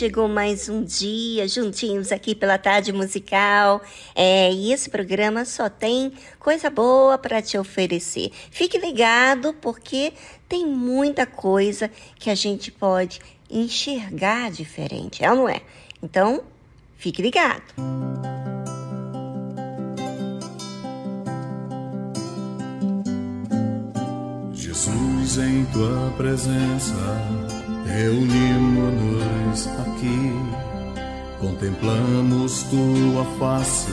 Chegou mais um dia juntinhos aqui pela tarde musical. É, e esse programa só tem coisa boa para te oferecer. Fique ligado porque tem muita coisa que a gente pode enxergar diferente, é ou não é? Então, fique ligado. Jesus em tua presença Reunimos-nos aqui, contemplamos tua face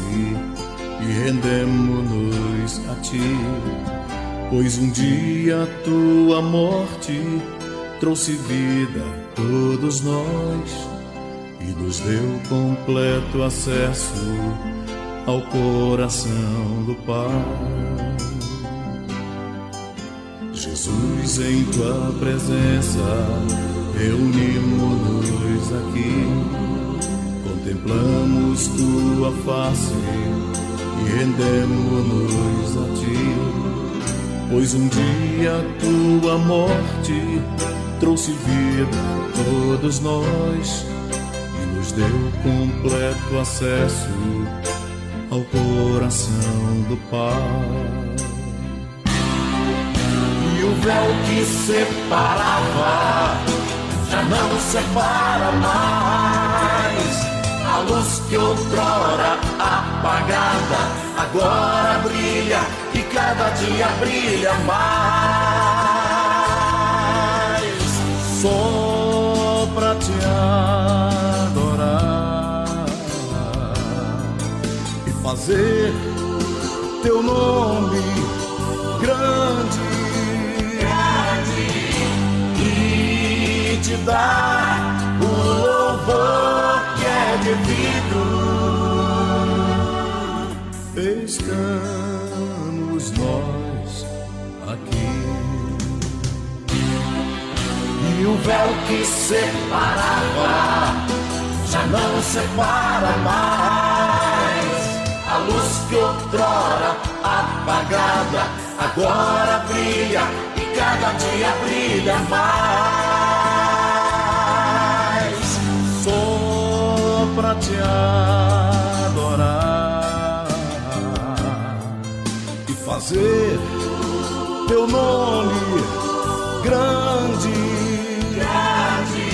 e rendemos-nos a ti, pois um dia tua morte trouxe vida a todos nós e nos deu completo acesso ao coração do Pai. Jesus, em tua presença reunimos-nos aqui, contemplamos tua face e rendemos-nos a ti, pois um dia tua morte trouxe vida a todos nós e nos deu completo acesso ao coração do Pai. E o véu que separava já não separa mais. A luz que outrora apagada agora brilha e cada dia brilha mais. Só pra te adorar e fazer teu nome grande te dar o louvor que é devido. Estamos nós aqui. E o véu que separava já não separa mais. A luz que outrora apagada agora brilha e cada dia brilha mais. Fazer teu nome grande, grande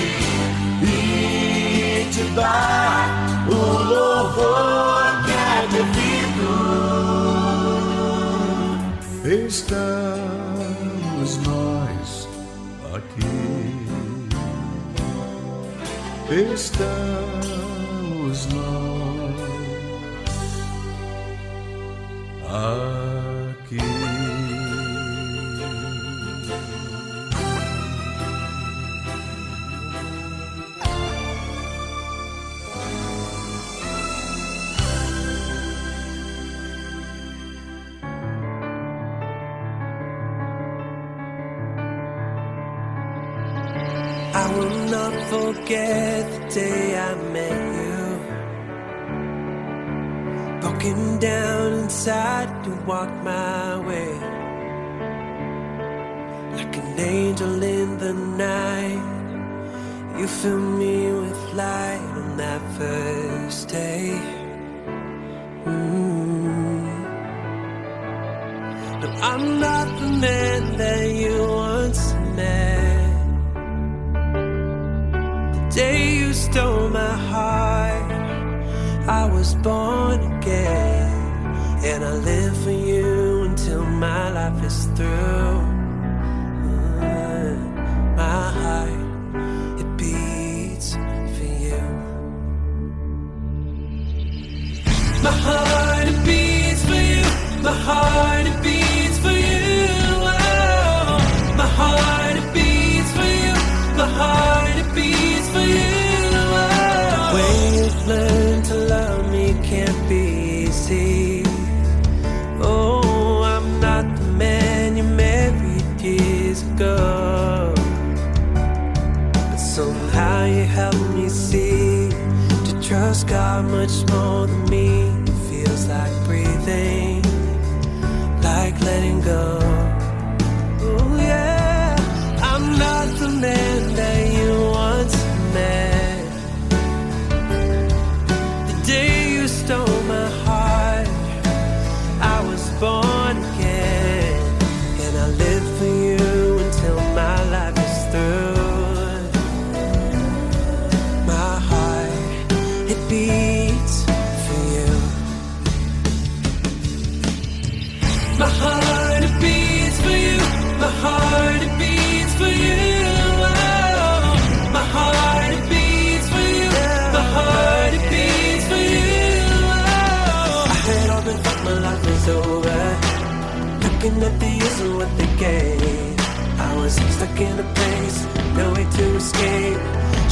e te dar o louvor que é devido. Estamos nós aqui. Estamos nós aqui. Walked my way. Like an angel in the night, you fill me with light on that first day. Mm. I'm not the man through. God much more than me. It feels like breathing, And what they gave. I was stuck in a place, no way to escape.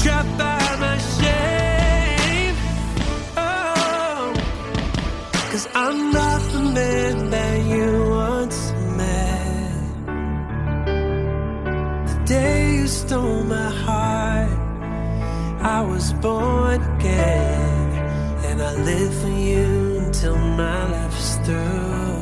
Trapped by my shame. Oh. Cause I'm not the man that you once met. The day you stole my heart, I was born again. And I live for you until my life is through.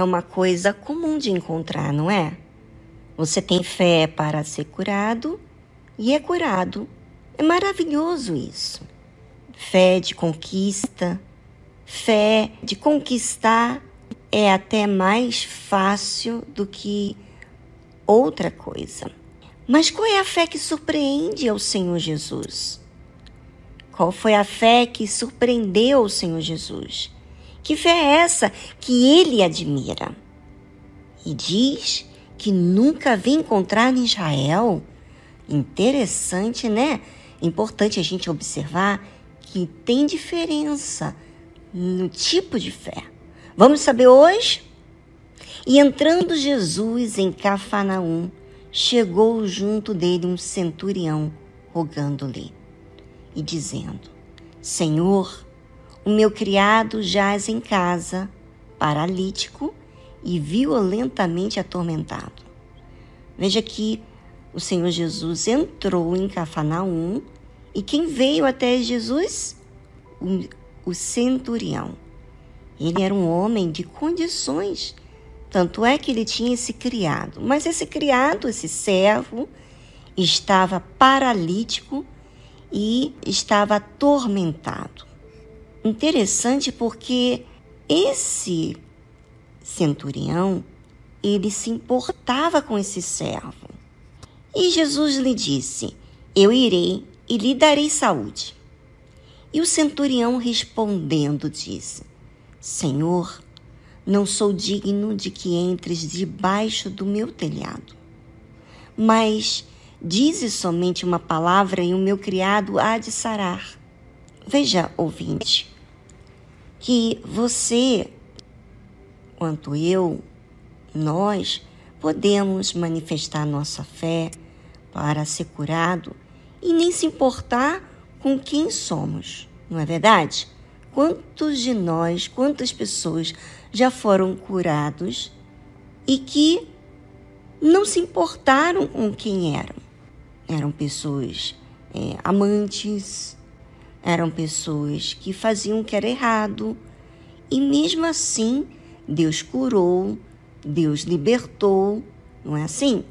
É uma coisa comum de encontrar, não é? Você tem fé para ser curado e é curado. É maravilhoso isso. Fé de conquista, fé de conquistar é até mais fácil do que outra coisa. Mas qual é a fé que surpreende ao Senhor Jesus? Qual foi a fé que surpreendeu o Senhor Jesus? Que fé é essa que ele admira? E diz que nunca vi encontrar em Israel. Interessante, né? Importante a gente observar que tem diferença no tipo de fé. Vamos saber hoje? E entrando Jesus em Cafarnaum, chegou junto dele um centurião, rogando-lhe e dizendo: Senhor, o meu criado jaz em casa, paralítico e violentamente atormentado. Veja que o Senhor Jesus entrou em Cafarnaum e quem veio até Jesus? O, o centurião. Ele era um homem de condições, tanto é que ele tinha esse criado. Mas esse criado, esse servo, estava paralítico e estava atormentado. Interessante porque esse centurião, ele se importava com esse servo. E Jesus lhe disse: Eu irei e lhe darei saúde. E o centurião respondendo disse: Senhor, não sou digno de que entres debaixo do meu telhado. Mas dize somente uma palavra e o meu criado há de sarar. Veja, ouvinte, que você, quanto eu, nós, podemos manifestar nossa fé para ser curado e nem se importar com quem somos, não é verdade? Quantos de nós, quantas pessoas já foram curados e que não se importaram com quem eram? Eram pessoas é, amantes, eram pessoas que faziam o que era errado e mesmo assim Deus curou, Deus libertou, não é assim?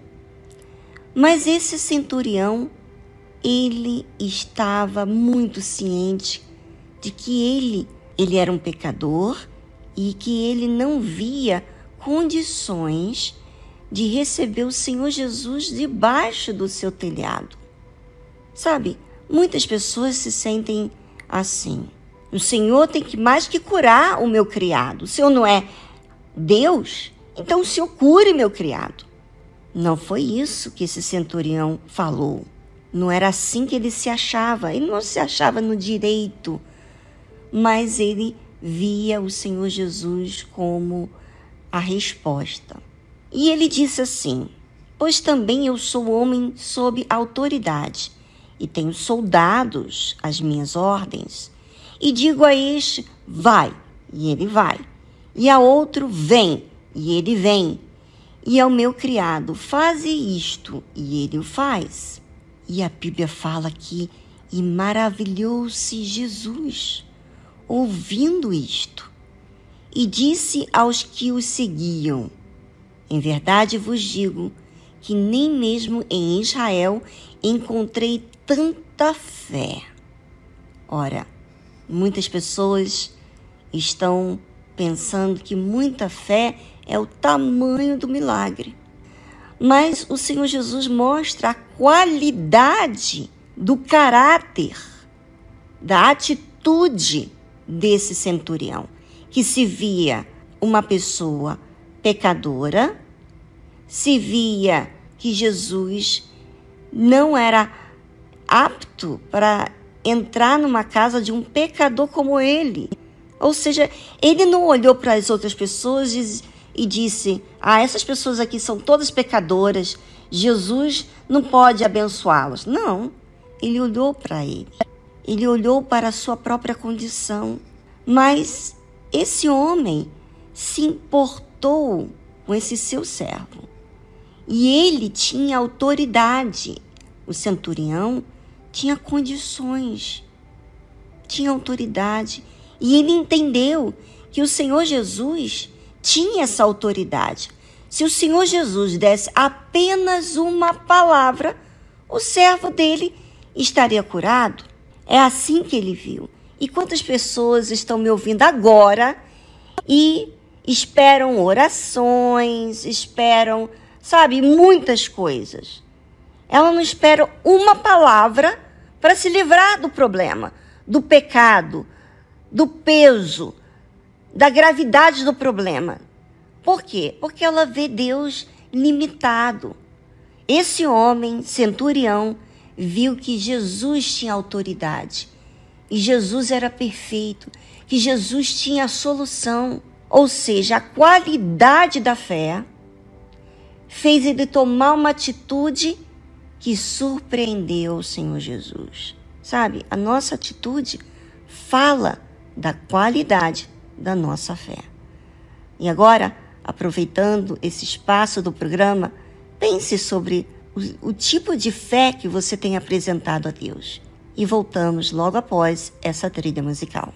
Mas esse centurião, ele estava muito ciente de que ele, ele era um pecador e que ele não via condições de receber o Senhor Jesus debaixo do seu telhado. Sabe, Muitas pessoas se sentem assim. O Senhor tem que mais que curar o meu criado. O Senhor não é Deus? Então o Senhor cure meu criado. Não foi isso que esse centurião falou. Não era assim que ele se achava. Ele não se achava no direito, mas ele via o Senhor Jesus como a resposta. E ele disse assim: Pois também eu sou homem sob autoridade e tenho soldados às minhas ordens, e digo a este: vai, e ele vai, e a outro: vem, e ele vem, e ao meu criado: faze isto, e ele o faz. E a Bíblia fala que e maravilhou-se Jesus ouvindo isto, e disse aos que o seguiam: Em verdade vos digo que nem mesmo em Israel encontrei tanta fé. Ora, muitas pessoas estão pensando que muita fé é o tamanho do milagre. Mas o Senhor Jesus mostra a qualidade do caráter, da atitude desse centurião, que se via uma pessoa pecadora, se via que Jesus não era apto para entrar numa casa de um pecador como ele. Ou seja, ele não olhou para as outras pessoas e, disse: Ah, essas pessoas aqui são todas pecadoras, Jesus não pode abençoá-las. Não, ele olhou para ele, ele olhou para a sua própria condição. Mas esse homem se importou com esse seu servo. E ele tinha autoridade. O centurião tinha condições, tinha autoridade. E ele entendeu que o Senhor Jesus tinha essa autoridade. Se o Senhor Jesus desse apenas uma palavra, o servo dele estaria curado. É assim que ele viu. E quantas pessoas estão me ouvindo agora e esperam orações, esperam, sabe, muitas coisas. Ela não espera uma palavra para se livrar do problema, do pecado, do peso, da gravidade do problema. Por quê? Porque ela vê Deus limitado. Esse homem, centurião, viu que Jesus tinha autoridade e Jesus era perfeito, que Jesus tinha a solução, ou seja, a qualidade da fé fez ele tomar uma atitude que surpreendeu o Senhor Jesus. Sabe, a nossa atitude fala da qualidade da nossa fé. E agora, aproveitando esse espaço do programa, pense sobre o, o tipo de fé que você tem apresentado a Deus e voltamos logo após essa trilha musical.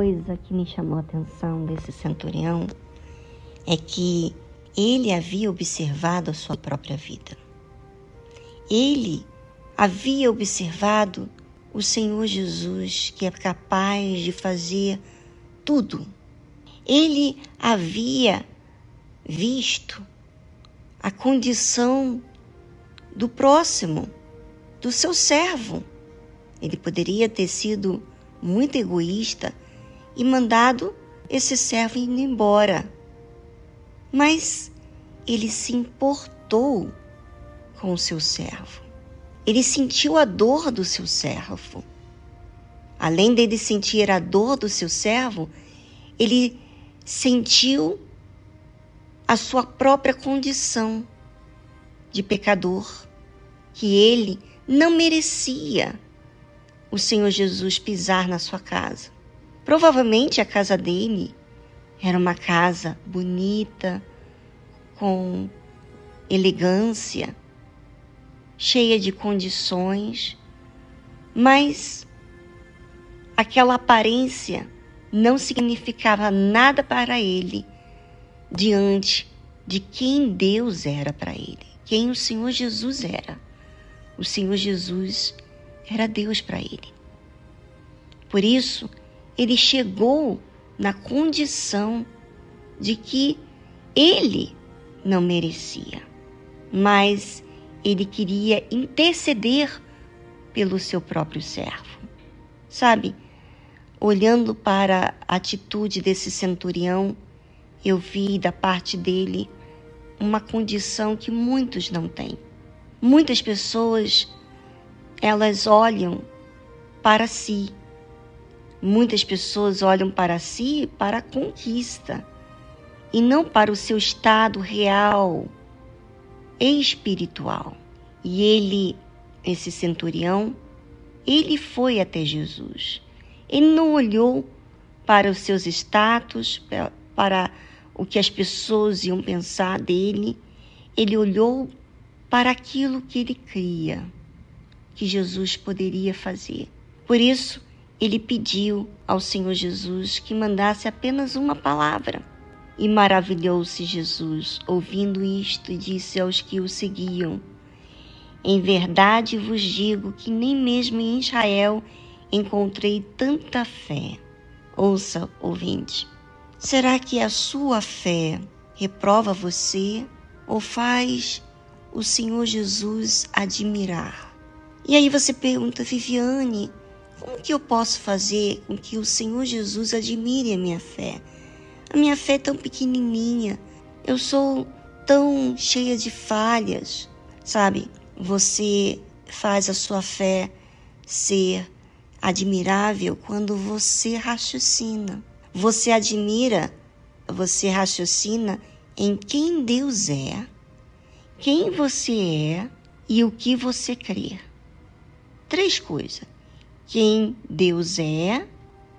Coisa que me chamou a atenção desse centurião é que ele havia observado a sua própria vida. Ele havia observado o Senhor Jesus, que é capaz de fazer tudo. Ele havia visto a condição do próximo, do seu servo. Ele poderia ter sido muito egoísta e mandado esse servo ir embora. Mas ele se importou com o seu servo. Ele sentiu a dor do seu servo. Além dele sentir a dor do seu servo, ele sentiu a sua própria condição de pecador, que ele não merecia o Senhor Jesus pisar na sua casa. Provavelmente a casa dele era uma casa bonita, com elegância, cheia de condições, mas aquela aparência não significava nada para ele diante de quem Deus era para ele, quem o Senhor Jesus era. O Senhor Jesus era Deus para ele. Por isso, ele chegou na condição de que ele não merecia, mas ele queria interceder pelo seu próprio servo. Sabe, olhando para a atitude desse centurião, eu vi da parte dele uma condição que muitos não têm. Muitas pessoas elas olham para si. Muitas pessoas olham para si para a conquista e não para o seu estado real espiritual. E ele, esse centurião, ele foi até Jesus. Ele não olhou para os seus status, para o que as pessoas iam pensar dele. Ele olhou para aquilo que ele cria que Jesus poderia fazer. Por isso, ele pediu ao Senhor Jesus que mandasse apenas uma palavra. E maravilhou-se Jesus, ouvindo isto, disse aos que o seguiam: Em verdade vos digo que nem mesmo em Israel encontrei tanta fé. Ouça, ouvinte. Será que a sua fé reprova você ou faz o Senhor Jesus admirar? E aí você pergunta, Viviane, como que eu posso fazer com que o Senhor Jesus admire a minha fé? A minha fé é tão pequenininha, eu sou tão cheia de falhas, sabe? Você faz a sua fé ser admirável quando você raciocina. Você admira, você raciocina em quem Deus é, quem você é e o que você crê três coisas: quem Deus é,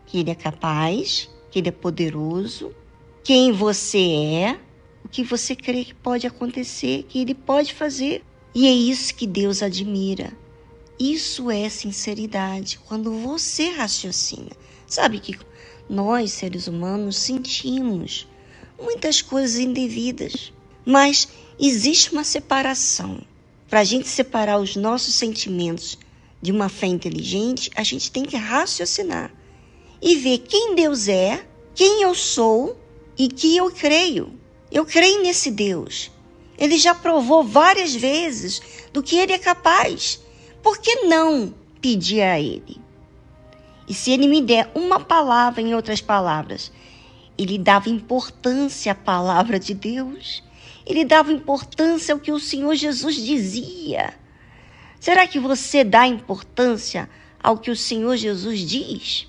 que Ele é capaz, que Ele é poderoso, quem você é, o que você crê que pode acontecer, que Ele pode fazer. E é isso que Deus admira. Isso é sinceridade, quando você raciocina. Sabe que nós, seres humanos, sentimos muitas coisas indevidas, mas existe uma separação. Para a gente separar os nossos sentimentos de uma fé inteligente, a gente tem que raciocinar e ver quem Deus é, quem eu sou e que eu creio. Eu creio nesse Deus. Ele já provou várias vezes do que ele é capaz. Por que não pedir a ele? E se ele me der uma palavra, em outras palavras, ele dava importância à palavra de Deus. Ele dava importância ao que o Senhor Jesus dizia. Será que você dá importância ao que o Senhor Jesus diz?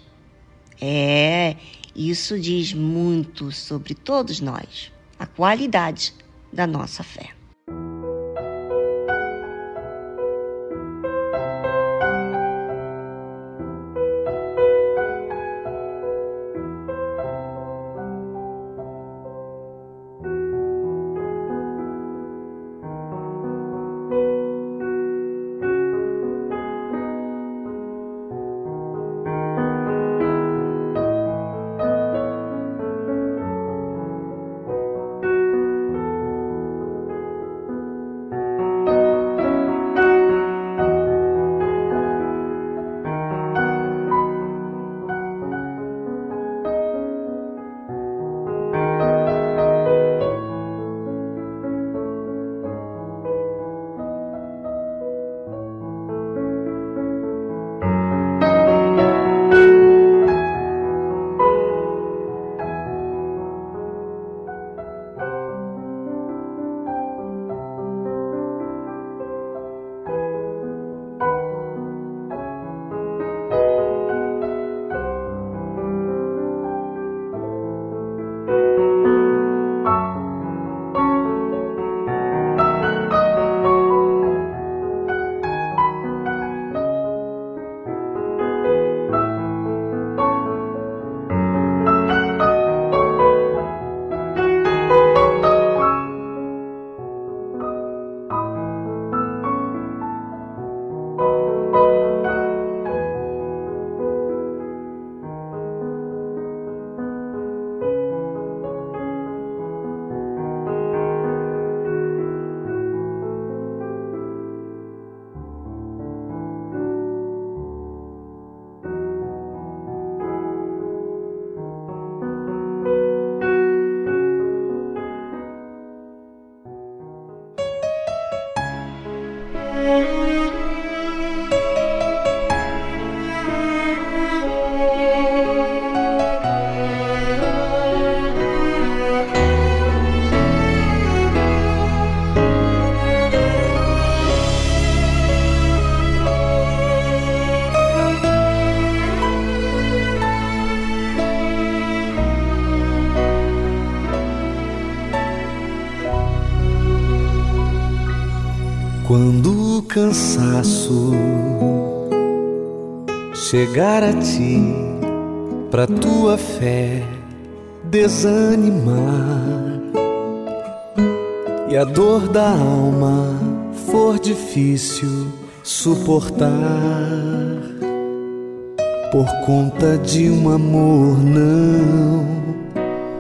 É, isso diz muito sobre todos nós, a qualidade da nossa fé. Pra tua fé desanimar e a dor da alma for difícil suportar por conta de um amor não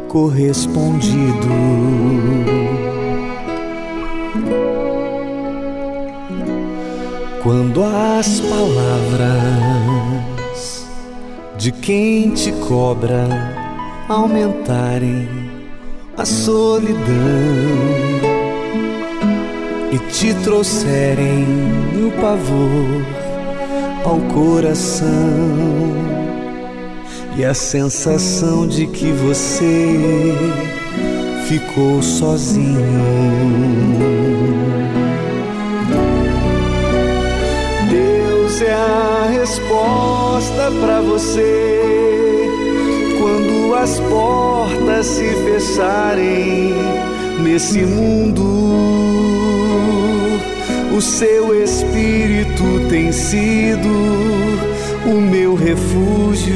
correspondido. Quando as palavras de quem te cobra aumentarem a solidão e te trouxerem o pavor ao coração e a sensação de que você ficou sozinho. é a resposta para você quando as portas se fecharem nesse mundo. O seu espírito tem sido o meu refúgio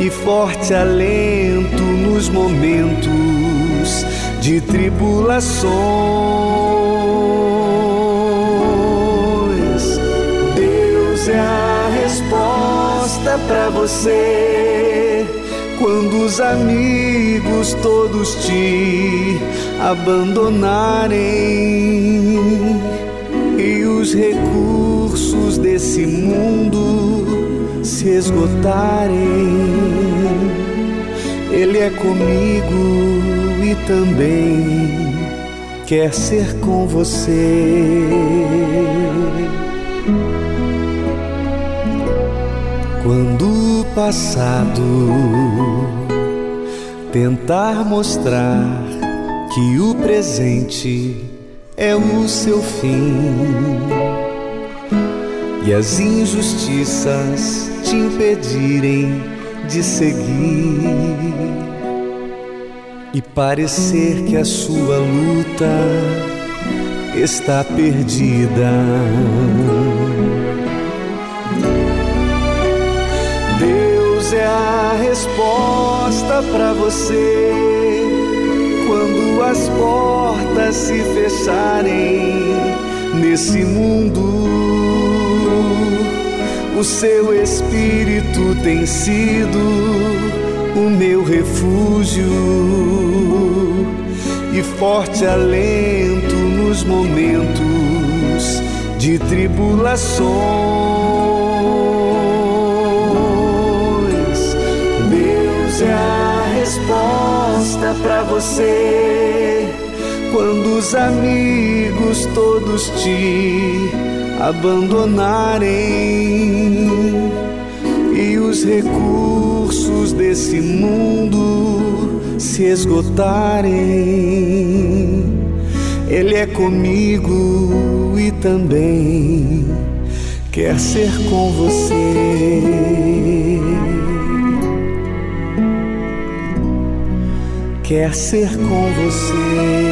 e forte alento nos momentos de tribulações. Resposta para você quando os amigos todos te abandonarem e os recursos desse mundo se esgotarem. Ele é comigo e também quer ser com você. Passado. Tentar mostrar que o presente é o seu fim. E as injustiças te impedirem de seguir. E parecer que a sua luta está perdida. A resposta para você quando as portas se fecharem nesse mundo. O seu espírito tem sido o meu refúgio e forte alento nos momentos de tribulações. Resposta para você quando os amigos todos te abandonarem e os recursos desse mundo se esgotarem. Ele é comigo e também quer ser com você. Quer ser com você.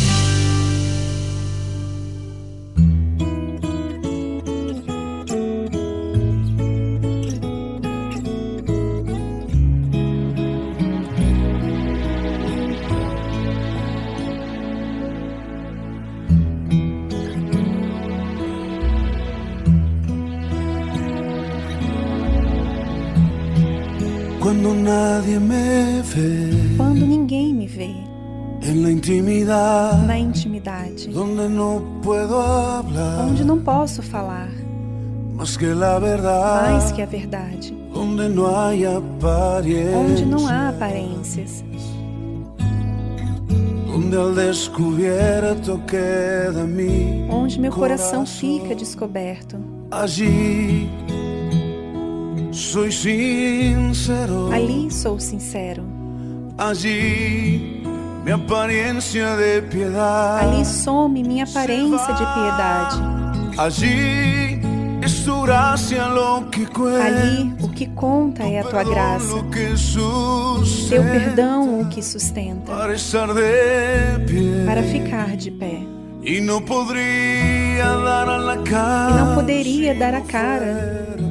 Quando ninguém me vê. Na intimidade, onde não posso falar. Más que a verdade, onde não há aparências, onde meu coração fica descoberto. Allí soy sincero, Ali sou sincero, allí mi apariencia de piedad, ali some minha aparência de piedade, allí es tu gracia lo que cuenta. ali o que conta é a tua graça, teu perdão o que sustenta, para estar de pie. Para ficar de pé. E não poderia dar a cara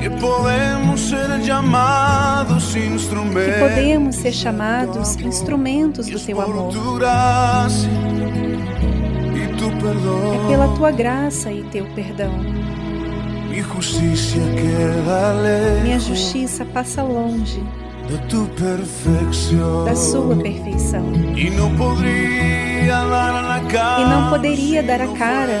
que podemos ser chamados instrumentos do teu amor. É pela tua graça e teu perdão. Minha justiça passa longe da sua perfeição. E não poderia dar a cara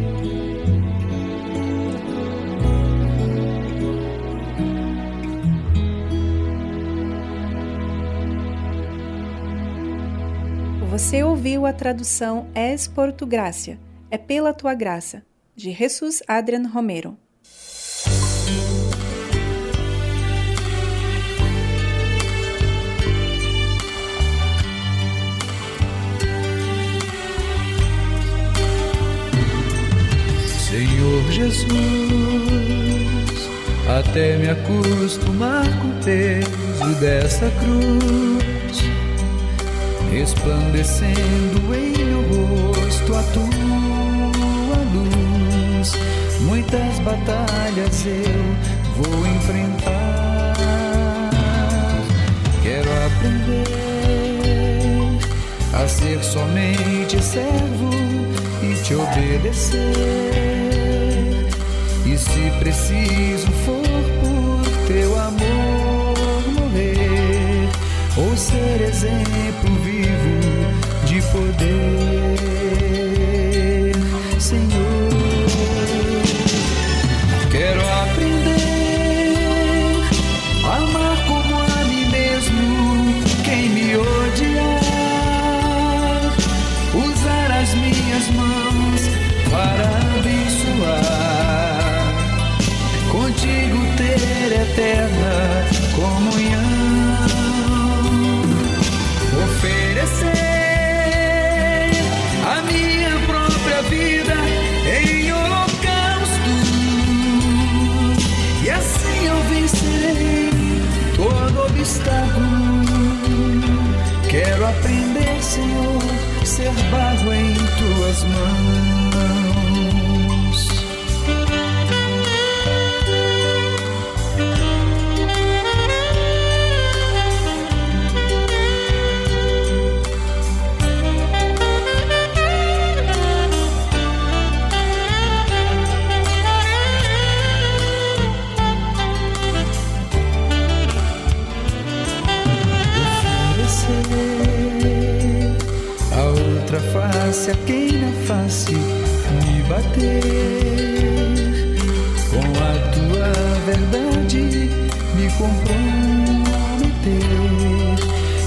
Você ouviu a tradução Es por tu é pela tua graça, de Jesus Adrian Romero. Senhor Jesus, até me acostumar com o peso dessa cruz, resplandecendo em meu rosto a tua luz. Muitas batalhas eu vou enfrentar. Quero aprender a ser somente servo e te obedecer. E se preciso for por teu amor ou ser exemplo vivo de poder, Senhor. Tuas quem na face me bater. Com a tua verdade me comprometer.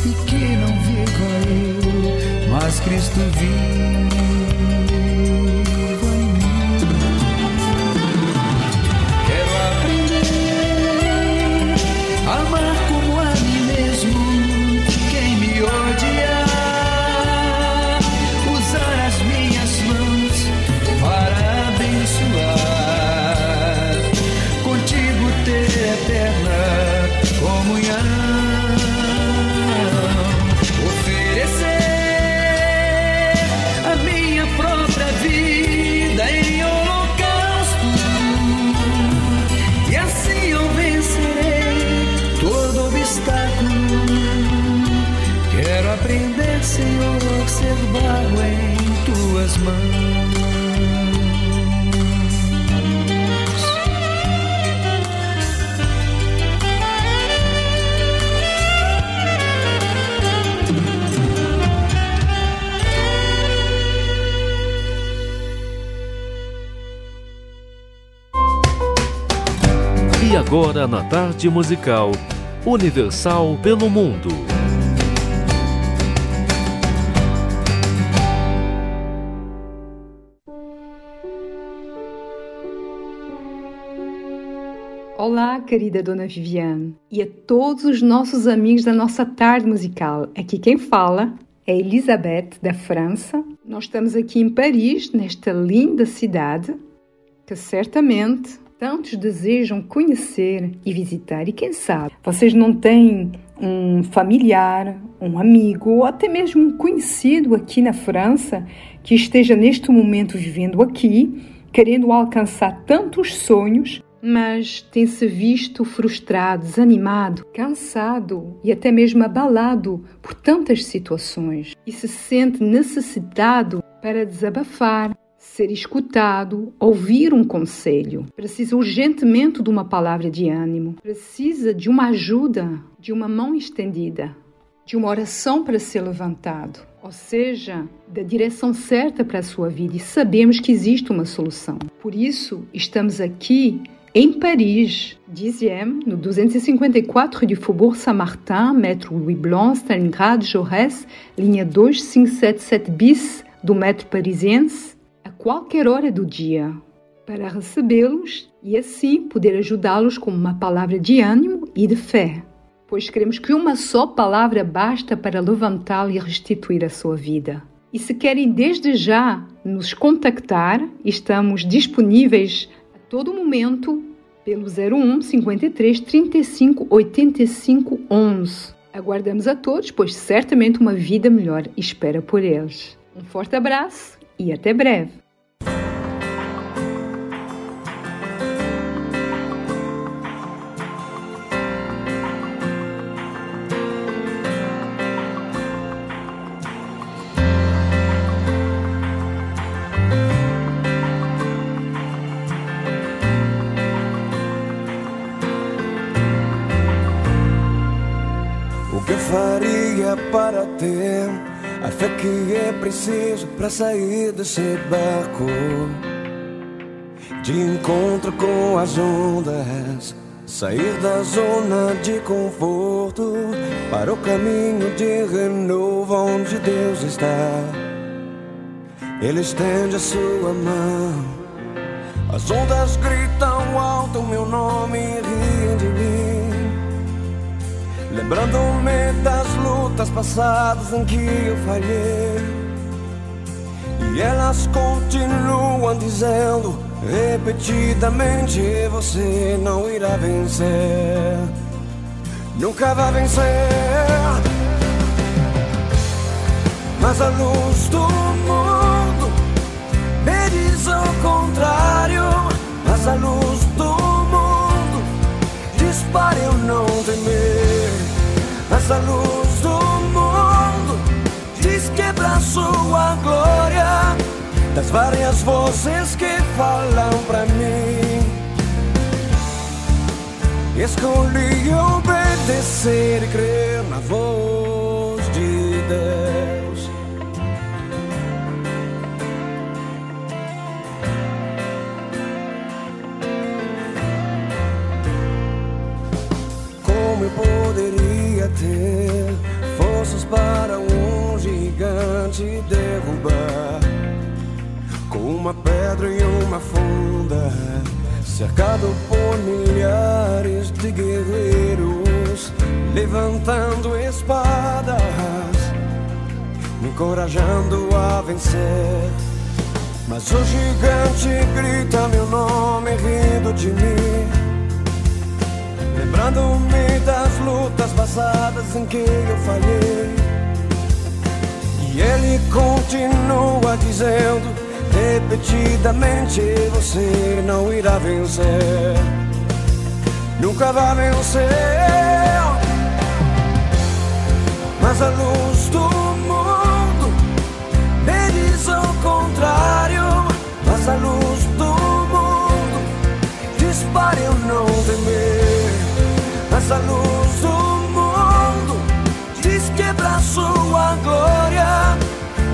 E que não viva eu mas Cristo viva tuas mãos. E agora na tarde musical Universal pelo Mundo. Querida Dona Viviane, e a todos os nossos amigos da nossa tarde musical. Aqui quem fala é Elisabeth, da França. Nós estamos aqui em Paris, nesta linda cidade, que certamente tantos desejam conhecer e visitar. E quem sabe vocês não têm um familiar, um amigo ou até mesmo um conhecido aqui na França que esteja neste momento vivendo aqui, querendo alcançar tantos sonhos mas tem-se visto frustrado, desanimado, cansado e até mesmo abalado por tantas situações e se sente necessitado para desabafar, ser escutado, ouvir um conselho. Precisa urgentemente de uma palavra de ânimo, precisa de uma ajuda, de uma mão estendida, de uma oração para ser levantado. Ou seja, da direção certa para a sua vida e sabemos que existe uma solução. Por isso, estamos aqui em Paris, 10e, no 254 du Faubourg Saint-Martin, metro Louis Blanc, Stalingrad, Jaurès, linha 2577 bis do metro parisiense, a qualquer hora do dia, para recebê-los e assim poder ajudá-los com uma palavra de ânimo e de fé. Pois queremos que uma só palavra basta para levantá-lo e restituir a sua vida. E se querem desde já nos contactar, estamos disponíveis todo momento pelo 01 53 35 85 11. Aguardamos a todos, pois certamente uma vida melhor espera por eles. Um forte abraço e até breve. Que faria para ter a fé que é preciso para sair desse barco? De encontro com as ondas, sair da zona de conforto para o caminho de renovo onde Deus está. Ele estende a sua mão, as ondas gritam alto meu nome e riem de mim. Lembrando-me das lutas passadas em que eu falhei. E elas continuam dizendo repetidamente: Você não irá vencer, nunca vai vencer. mas a luz do mundo me diz o contrário. Mas a luz do mundo diz para eu não temer. Mas a luz do mundo diz quebra sua glória das várias vozes que falam pra mim. Escolhi obedecer e crer na voz de Deus. Ter forças para um gigante derrubar? Com uma pedra e uma funda, cercado por milhares de guerreiros, levantando espadas, me encorajando a vencer. Mas o gigante grita meu nome rindo de mim, lembrando-me das lutas passadas em que eu falhei. E ele continua dizendo repetidamente você não irá vencer. Nunca vai vencer. Mas a luz do mundo me diz o contrário. Mas a luz do mundo diz para eu não temer. Mas a luz do mundo diz quebra sua glória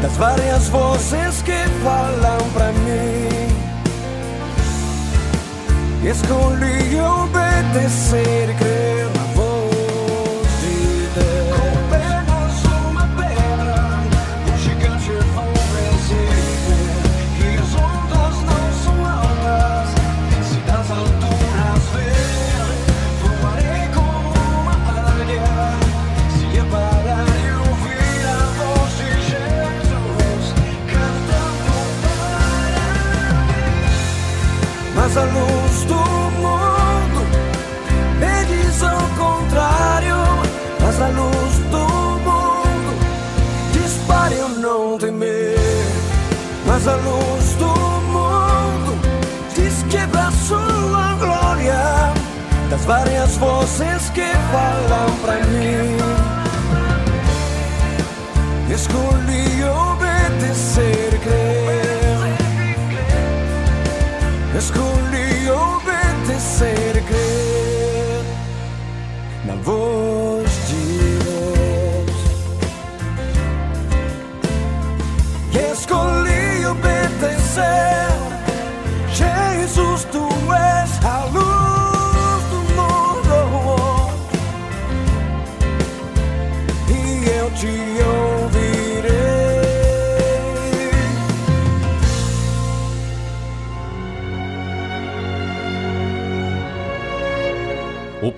das várias vozes que falam pra mim. Escolhi obedecer e crer várias vozes que falam pra mim. Escolhi obedecer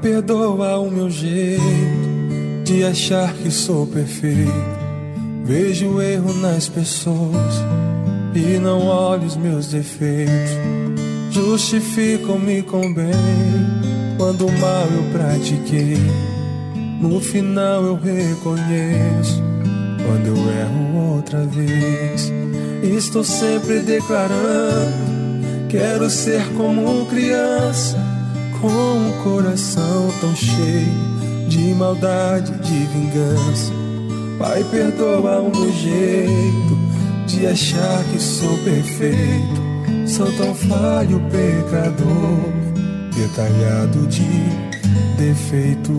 Perdoa o meu jeito de achar que sou perfeito. Vejo o erro nas pessoas e não olho os meus defeitos. Justificam-me com bem quando mal eu pratiquei. No final eu reconheço quando eu erro outra vez. Estou sempre declarando: quero ser como criança, com um coração tão cheio de maldade, de vingança. Pai, perdoa o meu jeito de achar que sou perfeito. Sou tão falho, pecador, detalhado de defeitos.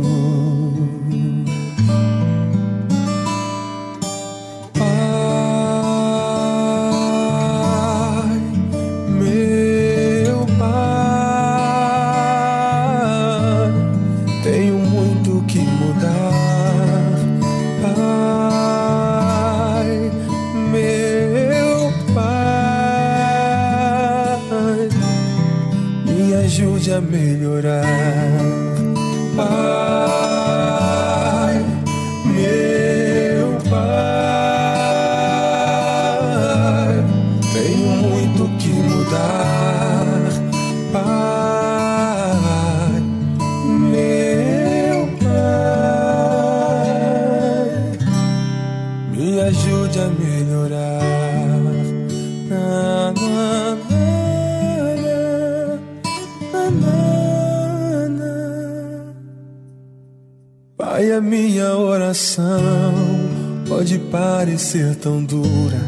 Parecer tão dura.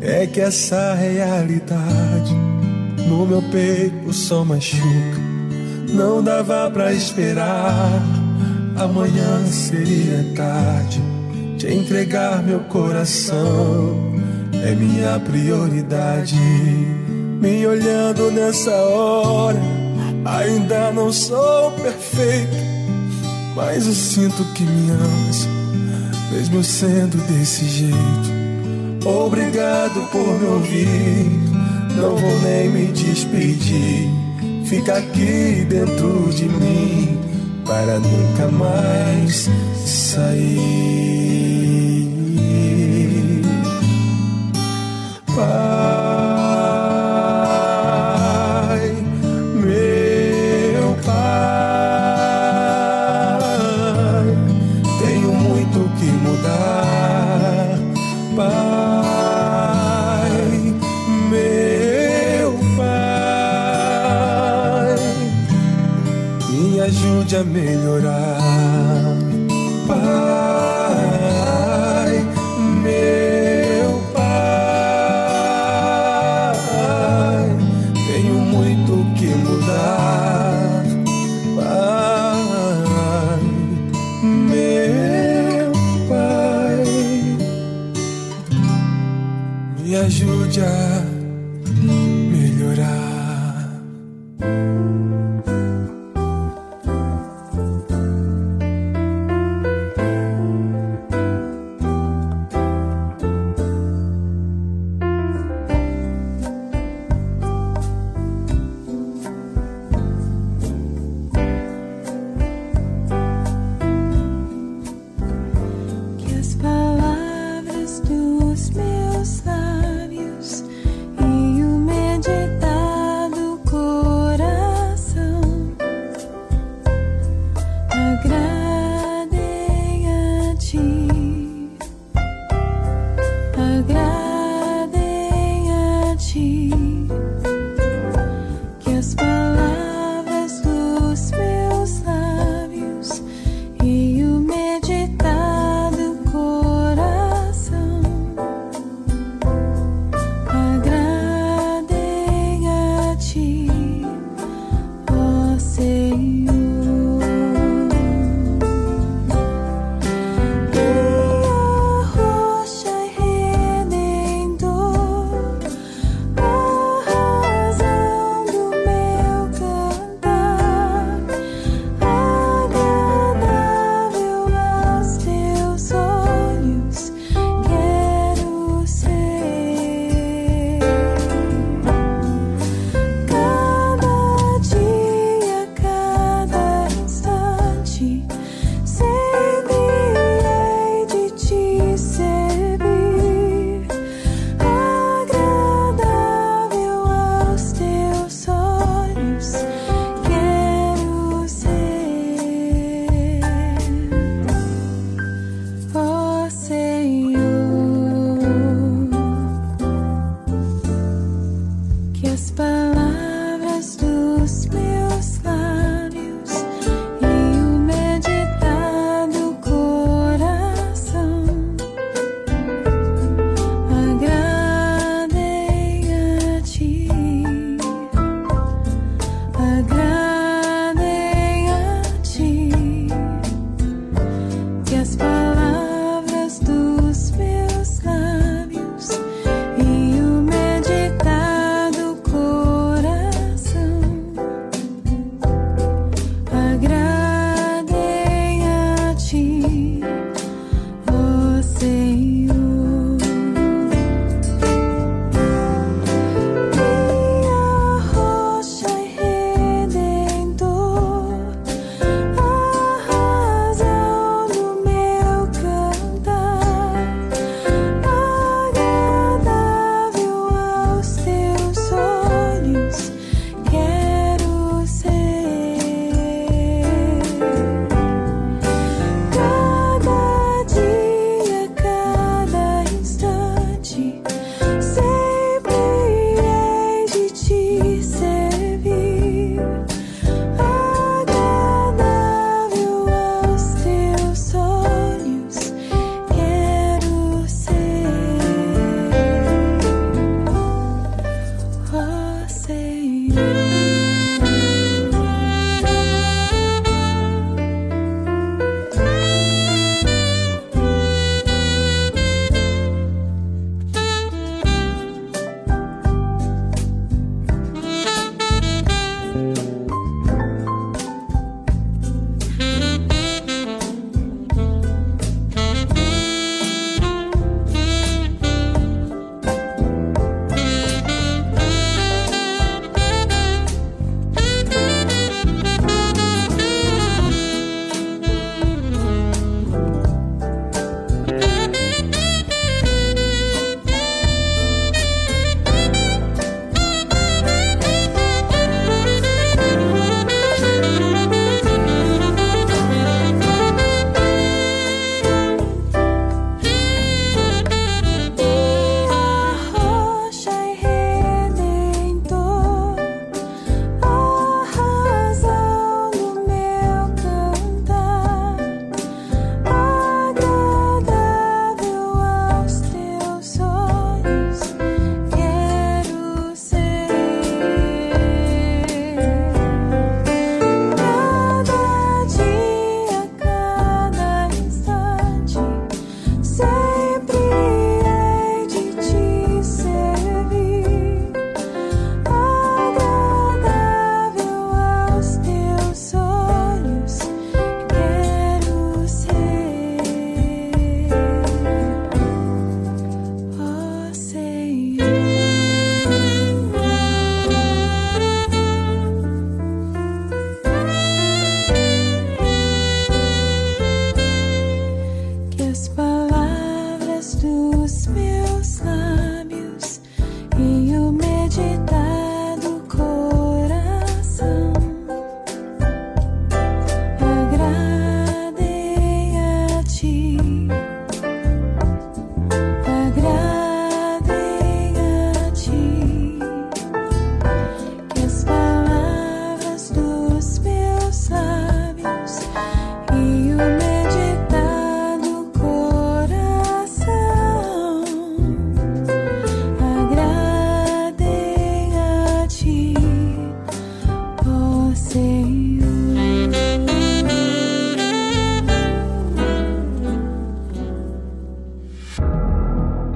É que essa realidade no meu peito só machuca. Não dava pra esperar. Amanhã seria tarde. Te entregar meu coração é minha prioridade. Me olhando nessa hora, ainda não sou perfeito. Mas eu sinto que me amas, mesmo sendo desse jeito. Obrigado por me ouvir, não vou nem me despedir. Fica aqui dentro de mim, para nunca mais sair.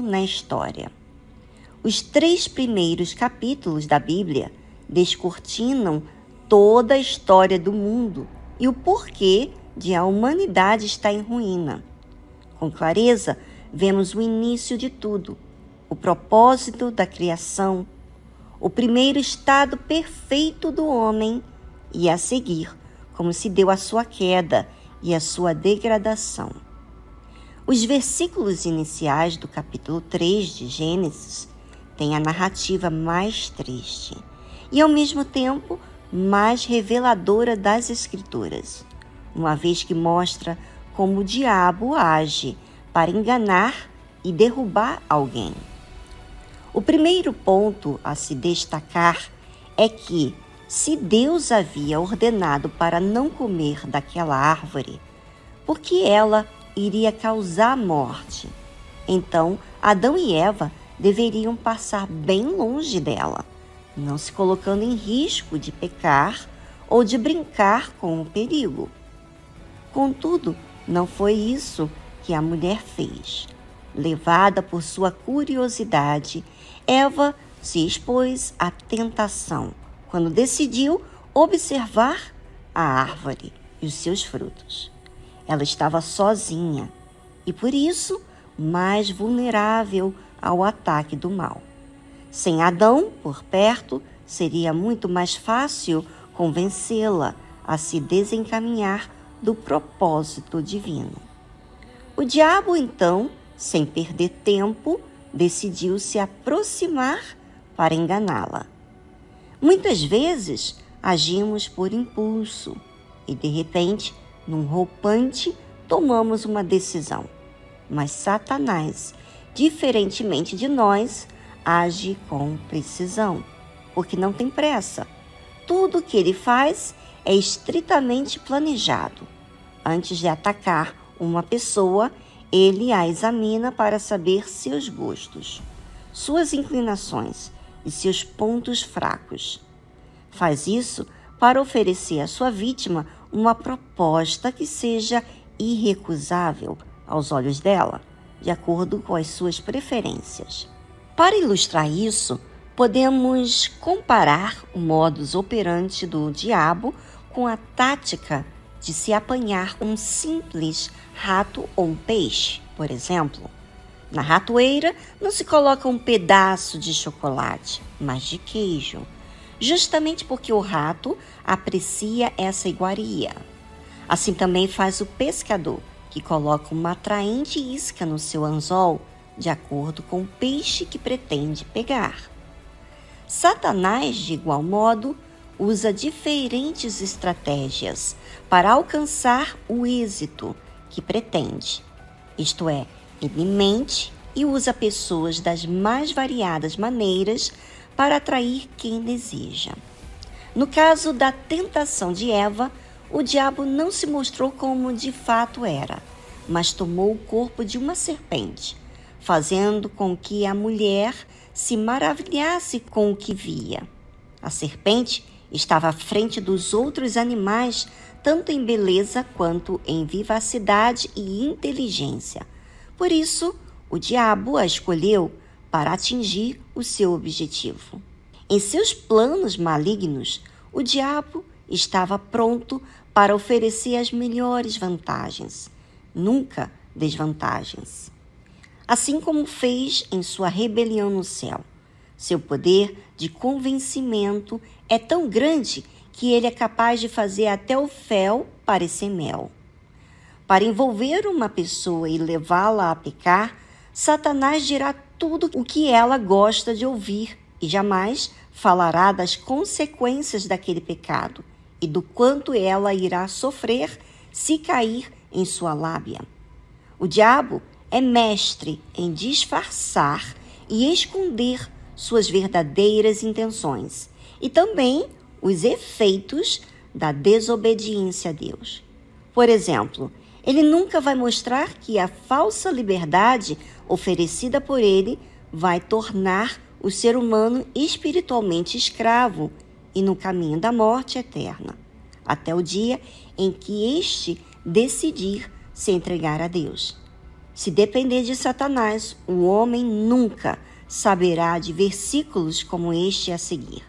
Na história. Os três primeiros capítulos da Bíblia descortinam toda a história do mundo e o porquê de a humanidade estar em ruína. Com clareza, vemos o início de tudo, o propósito da criação, o primeiro estado perfeito do homem e a seguir, como se deu a sua queda e a sua degradação. Os versículos iniciais do capítulo 3 de Gênesis têm a narrativa mais triste e, ao mesmo tempo, mais reveladora das Escrituras, uma vez que mostra como o diabo age para enganar e derrubar alguém. O primeiro ponto a se destacar é que, se Deus havia ordenado para não comer daquela árvore, porque ela iria causar morte. Então, Adão e Eva deveriam passar bem longe dela, não se colocando em risco de pecar ou de brincar com o perigo. Contudo, não foi isso que a mulher fez. Levada por sua curiosidade, Eva se expôs à tentação quando decidiu observar a árvore e os seus frutos. Ela estava sozinha e, por isso, mais vulnerável ao ataque do mal. Sem Adão por perto, seria muito mais fácil convencê-la a se desencaminhar do propósito divino. O diabo, então, sem perder tempo, decidiu se aproximar para enganá-la. Muitas vezes agimos por impulso e, de repente, num roupante, tomamos uma decisão. Mas Satanás, diferentemente de nós, age com precisão, porque não tem pressa. Tudo o que ele faz é estritamente planejado. Antes de atacar uma pessoa, ele a examina para saber seus gostos, suas inclinações e seus pontos fracos. Faz isso para oferecer à sua vítima uma proposta que seja irrecusável aos olhos dela, de acordo com as suas preferências. Para ilustrar isso, podemos comparar o modus operandi do diabo com a tática de se apanhar um simples rato ou um peixe, por exemplo. Na ratoeira não se coloca um pedaço de chocolate, mas de queijo justamente porque o rato aprecia essa iguaria. Assim também faz o pescador, que coloca uma atraente isca no seu anzol, de acordo com o peixe que pretende pegar. Satanás, de igual modo, usa diferentes estratégias para alcançar o êxito que pretende. Isto é, ele mente e usa pessoas das mais variadas maneiras para atrair quem deseja. No caso da tentação de Eva, o diabo não se mostrou como de fato era, mas tomou o corpo de uma serpente, fazendo com que a mulher se maravilhasse com o que via. A serpente estava à frente dos outros animais, tanto em beleza quanto em vivacidade e inteligência. Por isso, o diabo a escolheu para atingir o seu objetivo. Em seus planos malignos, o diabo estava pronto para oferecer as melhores vantagens, nunca desvantagens. Assim como fez em sua rebelião no céu. Seu poder de convencimento é tão grande que ele é capaz de fazer até o fel parecer mel. Para envolver uma pessoa e levá-la a pecar, Satanás dirá tudo o que ela gosta de ouvir e jamais falará das consequências daquele pecado e do quanto ela irá sofrer se cair em sua lábia. O diabo é mestre em disfarçar e esconder suas verdadeiras intenções e também os efeitos da desobediência a Deus. Por exemplo, ele nunca vai mostrar que a falsa liberdade oferecida por ele vai tornar o ser humano espiritualmente escravo e no caminho da morte eterna, até o dia em que este decidir se entregar a Deus. Se depender de Satanás, o homem nunca saberá de versículos como este a seguir,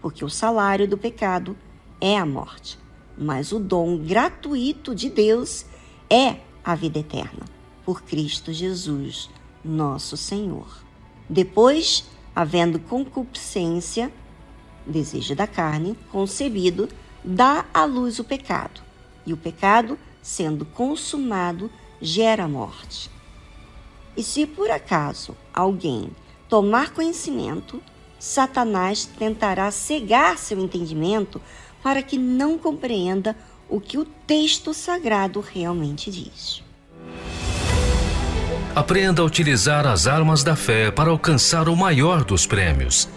porque o salário do pecado é a morte, mas o dom gratuito de Deus é a vida eterna, por Cristo Jesus, nosso Senhor. Depois, havendo concupiscência, desejo da carne, concebido, dá à luz o pecado, e o pecado, sendo consumado, gera morte. E se por acaso alguém tomar conhecimento, Satanás tentará cegar seu entendimento para que não compreenda o que o texto sagrado realmente diz. Aprenda a utilizar as armas da fé para alcançar o maior dos prêmios,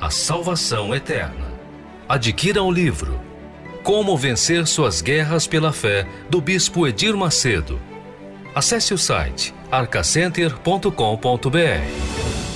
a salvação eterna. Adquira o livro Como Vencer Suas Guerras pela Fé, do Bispo Edir Macedo. Acesse o site arcacenter.com.br.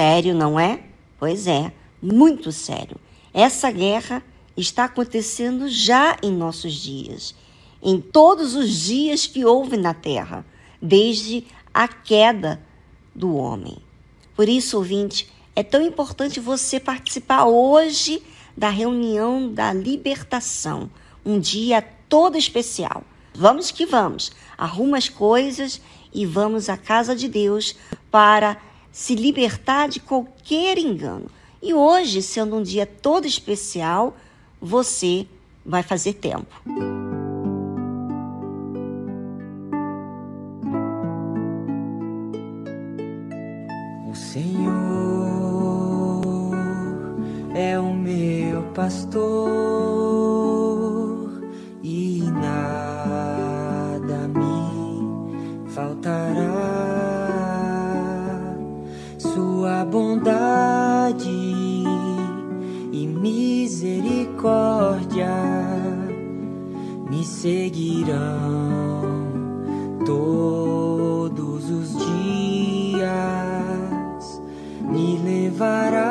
Sério, não é? Pois é, muito sério. Essa guerra está acontecendo já em nossos dias, em todos os dias que houve na Terra, desde a queda do homem. Por isso, ouvinte, é tão importante você participar hoje da reunião da libertação, um dia todo especial. Vamos que vamos, arruma as coisas e vamos à casa de Deus para se libertar de qualquer engano. E hoje, sendo um dia todo especial, você vai fazer tempo. O Senhor é o meu pastor seguirão todos os dias, me levará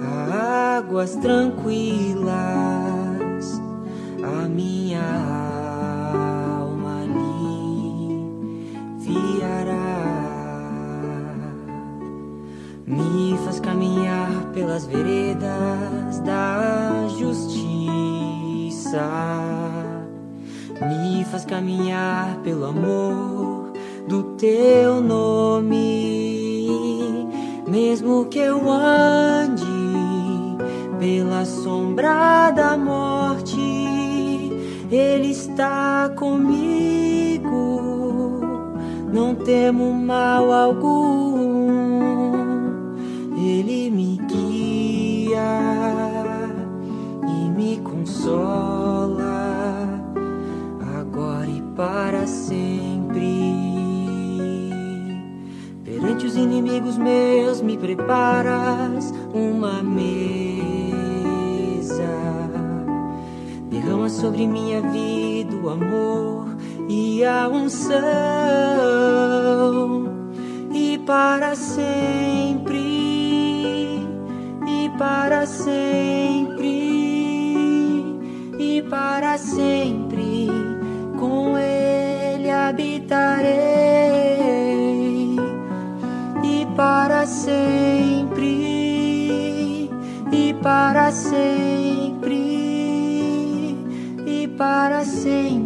a águas tranquilas, a minha alma aliviará. Me faz caminhar pelas veredas Me faz caminhar pelo amor do teu nome. Mesmo que eu ande pela sombra da morte, Ele está comigo. Não temo mal algum. Ele me guia e me consola, sempre. Perante os inimigos meus, me preparas uma mesa. Derrama sobre minha vida o amor e a unção e para sempre, e para sempre, e para sempre, e para sempre, e para sempre, e para sempre,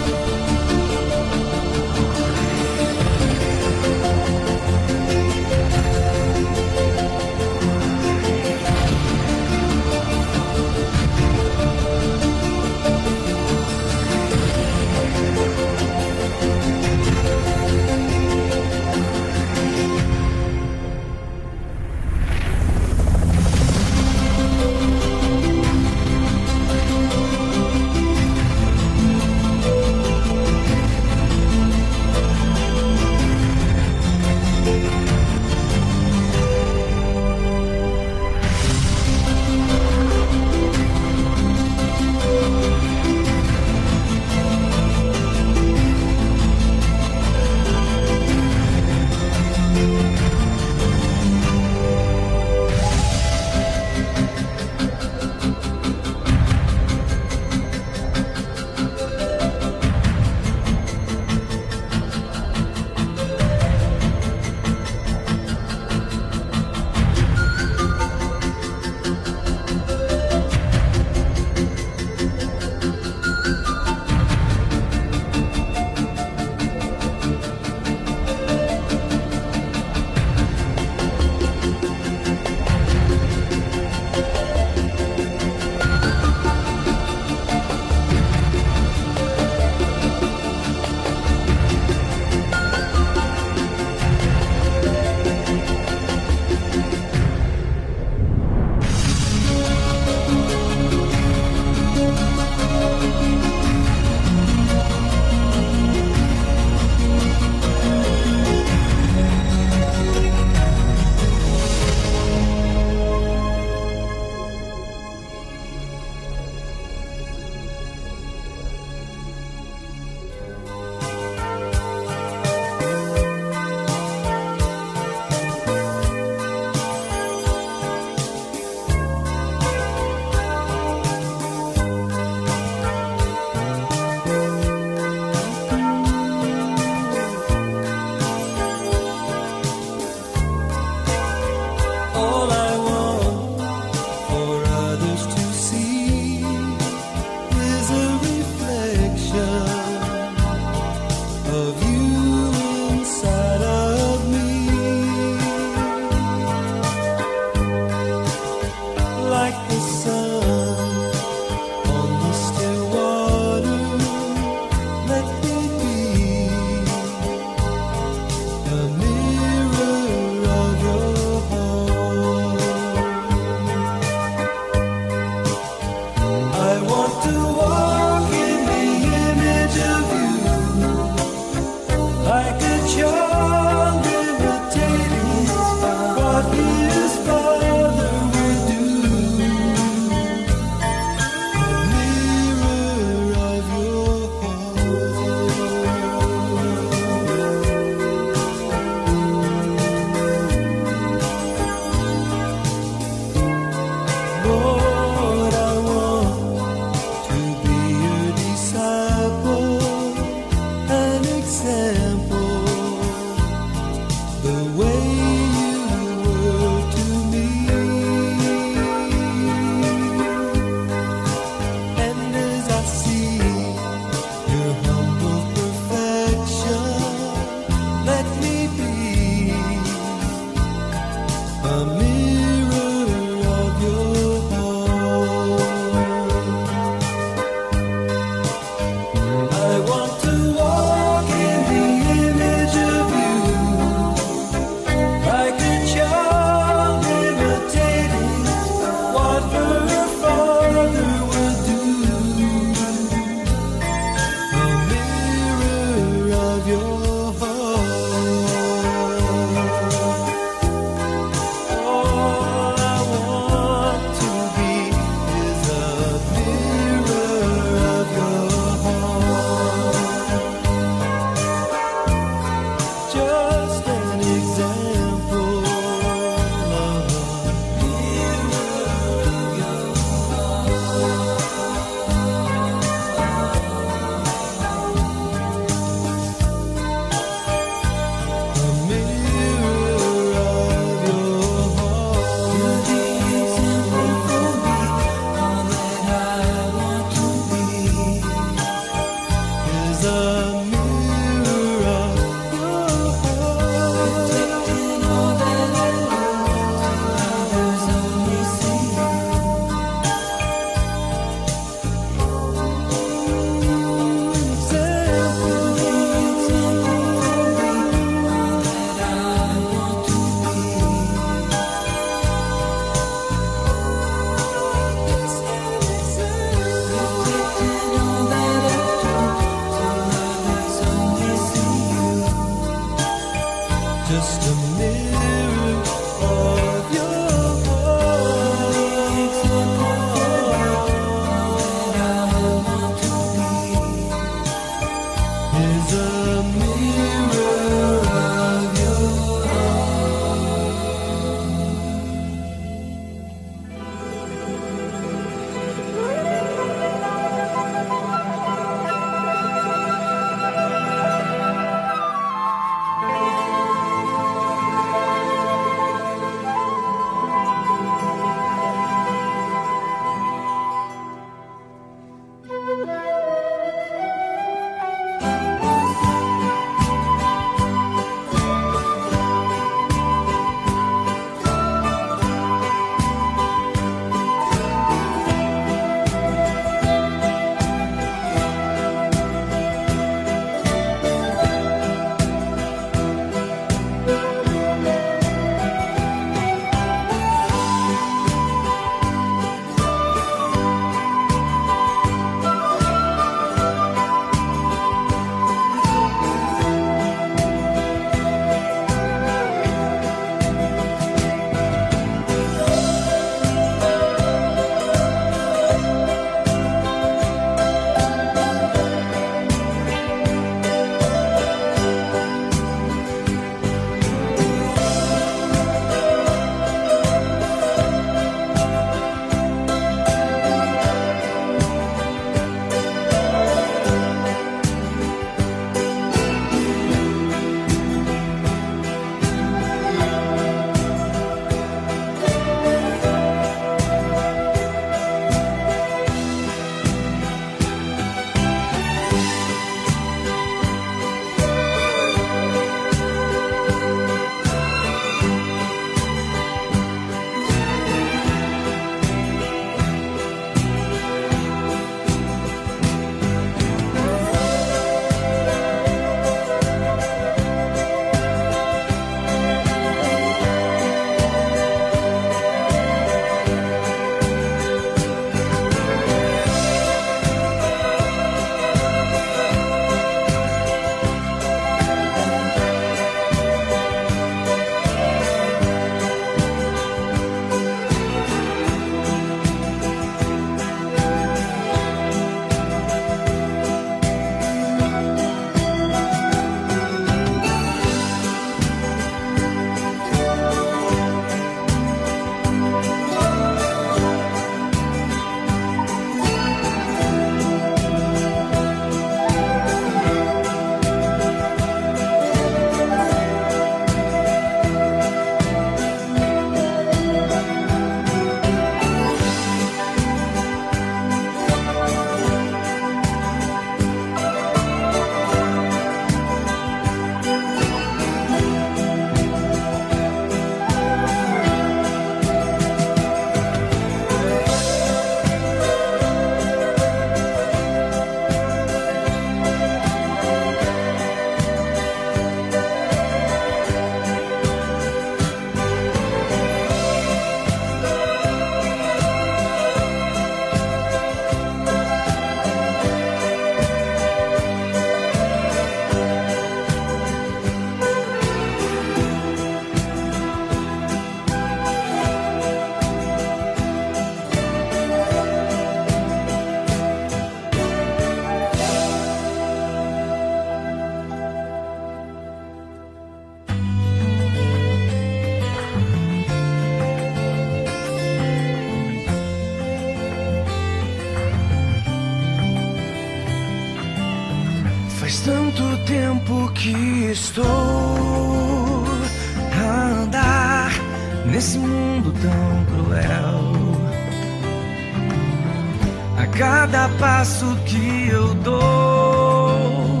passo que eu dou,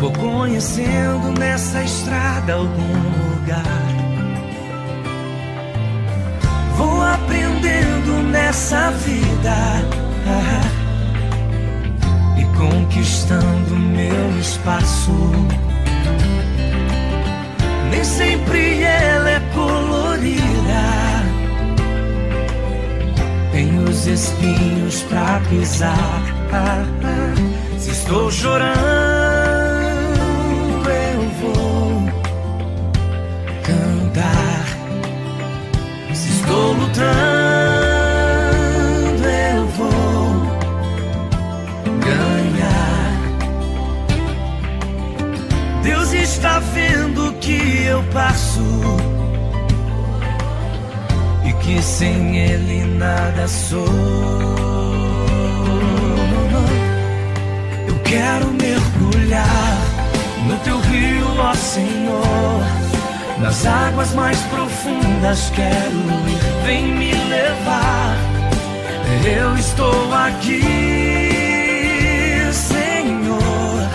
vou conhecendo nessa estrada algum lugar. Vou aprendendo nessa vida e conquistando meu espaço. Nem sempre ela é colorida, tem os espinhos pra pisar. Se estou chorando, eu vou cantar. Se estou lutando, eu vou ganhar. Deus está vendo que eu passo e que sem Ele nada sou. Quero mergulhar no teu rio, ó Senhor. Nas águas mais profundas quero ir, vem me levar. Eu estou aqui, Senhor.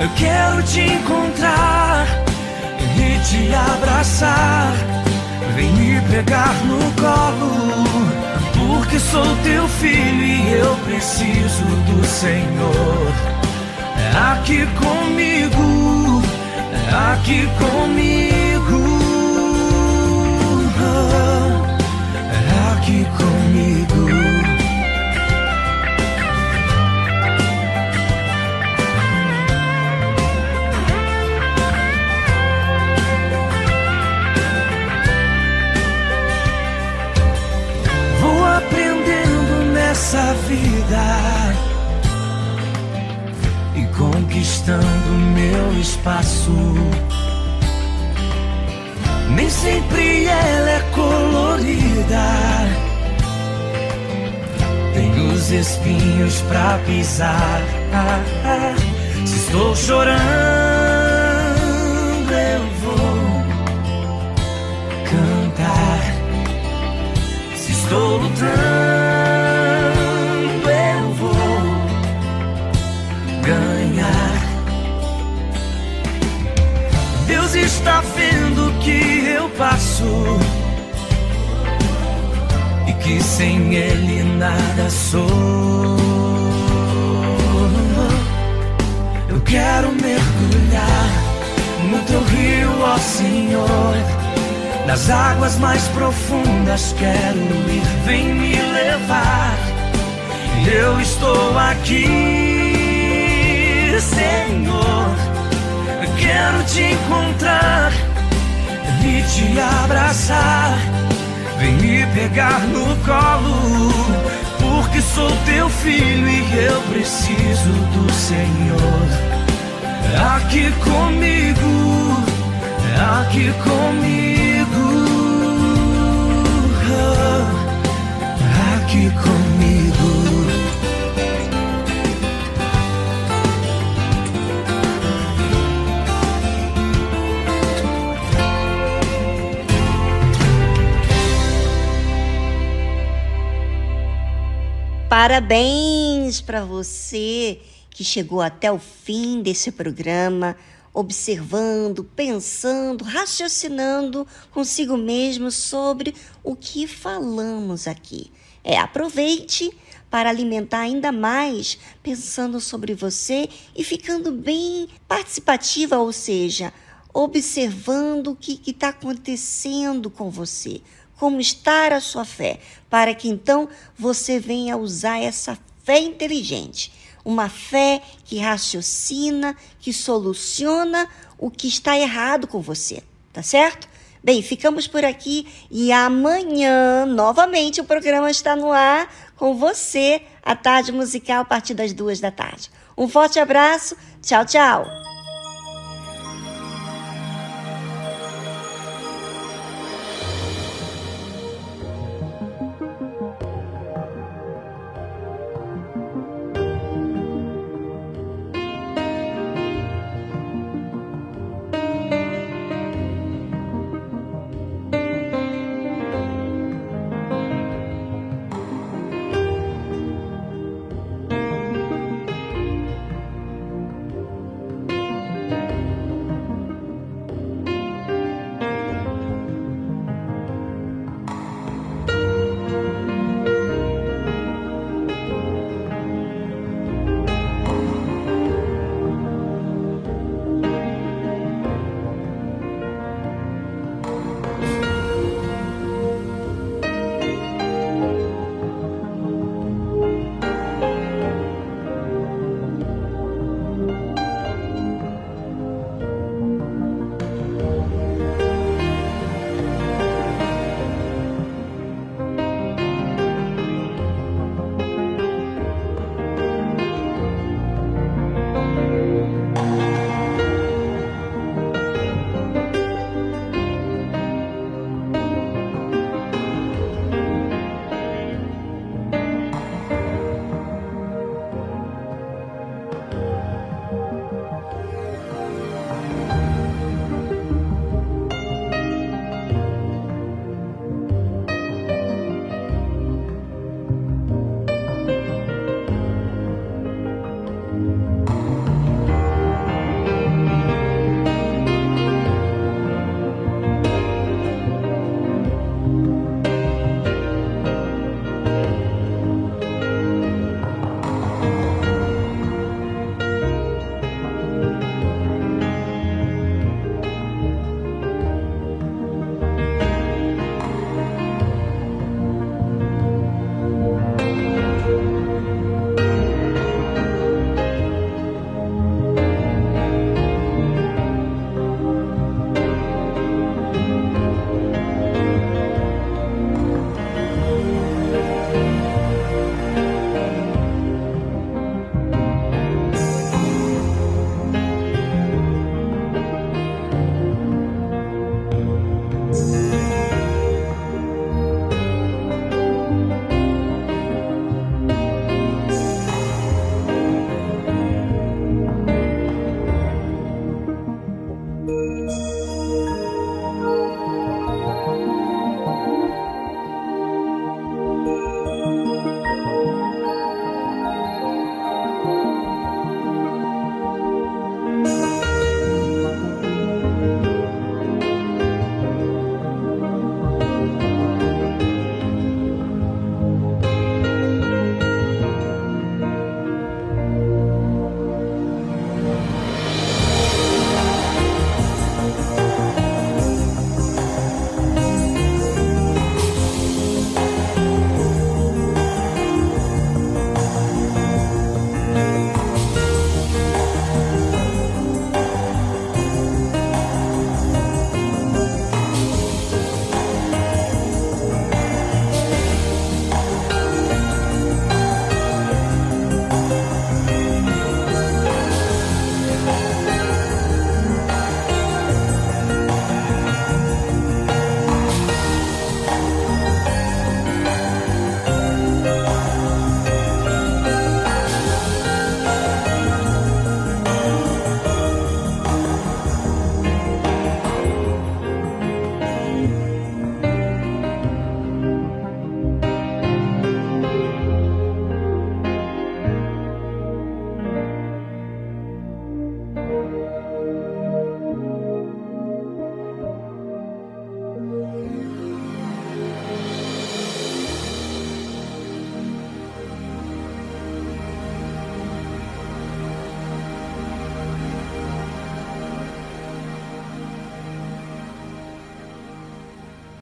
Eu quero te encontrar e te abraçar. Vem me pegar no colo, porque sou teu filho e eu preciso do Senhor. É aqui comigo, é aqui comigo. É aqui comigo. Nessa vida e conquistando meu espaço. Nem sempre ela é colorida, tem os espinhos pra pisar. Se estou chorando, eu vou cantar. Se estou lutando, Está vendo que eu passo e que sem Ele nada sou. Eu quero mergulhar no teu rio, ó Senhor. Nas águas mais profundas quero ir, vem me levar. Eu estou aqui, Senhor. Quero te encontrar e te abraçar. Vem me pegar no colo, porque sou teu filho e eu preciso do Senhor. Aqui comigo, aqui comigo, é Parabéns para você que chegou até o fim desse programa, observando, pensando, raciocinando consigo mesmo sobre o que falamos aqui. É, aproveite para alimentar ainda mais pensando sobre você e ficando bem participativa, ou seja, observando o que está acontecendo com você, como está a sua fé, para que então você venha usar essa fé inteligente, uma fé que raciocina, que soluciona o que está errado com você, tá certo? Bem, ficamos por aqui e amanhã, novamente, o programa está no ar com você, a tarde musical, a partir das duas da tarde. Um forte abraço, tchau, tchau.